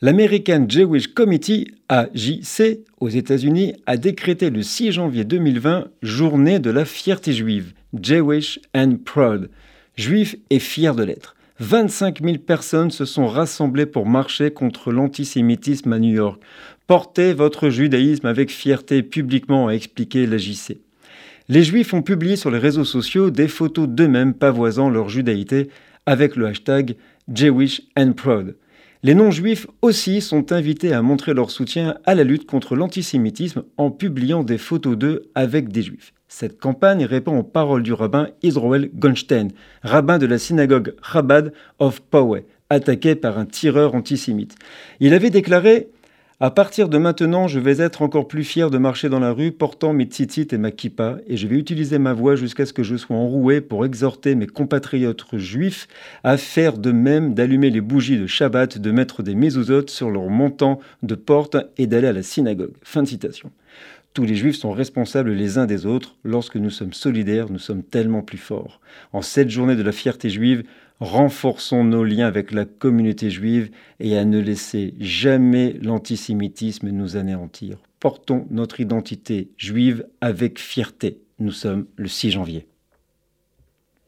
L'American Jewish Committee, AJC, aux États-Unis, a décrété le 6 janvier 2020 journée de la fierté juive, Jewish and Proud, juif et fier de l'être. 25 000 personnes se sont rassemblées pour marcher contre l'antisémitisme à New York. Portez votre judaïsme avec fierté publiquement, a expliqué l'AJC. Les juifs ont publié sur les réseaux sociaux des photos d'eux-mêmes pavoisant leur judaïté avec le hashtag Jewish and Proud. Les non-juifs aussi sont invités à montrer leur soutien à la lutte contre l'antisémitisme en publiant des photos d'eux avec des juifs. Cette campagne répond aux paroles du rabbin Israel Gonstein, rabbin de la synagogue Chabad of Poway, attaqué par un tireur antisémite. Il avait déclaré à partir de maintenant, je vais être encore plus fier de marcher dans la rue portant mes tzitzit et ma kippa, et je vais utiliser ma voix jusqu'à ce que je sois enroué pour exhorter mes compatriotes juifs à faire de même, d'allumer les bougies de Shabbat, de mettre des mezuzot sur leur montant de porte et d'aller à la synagogue. Fin de citation. Tous les juifs sont responsables les uns des autres. Lorsque nous sommes solidaires, nous sommes tellement plus forts. En cette journée de la fierté juive, renforçons nos liens avec la communauté juive et à ne laisser jamais l'antisémitisme nous anéantir. Portons notre identité juive avec fierté. Nous sommes le 6 janvier.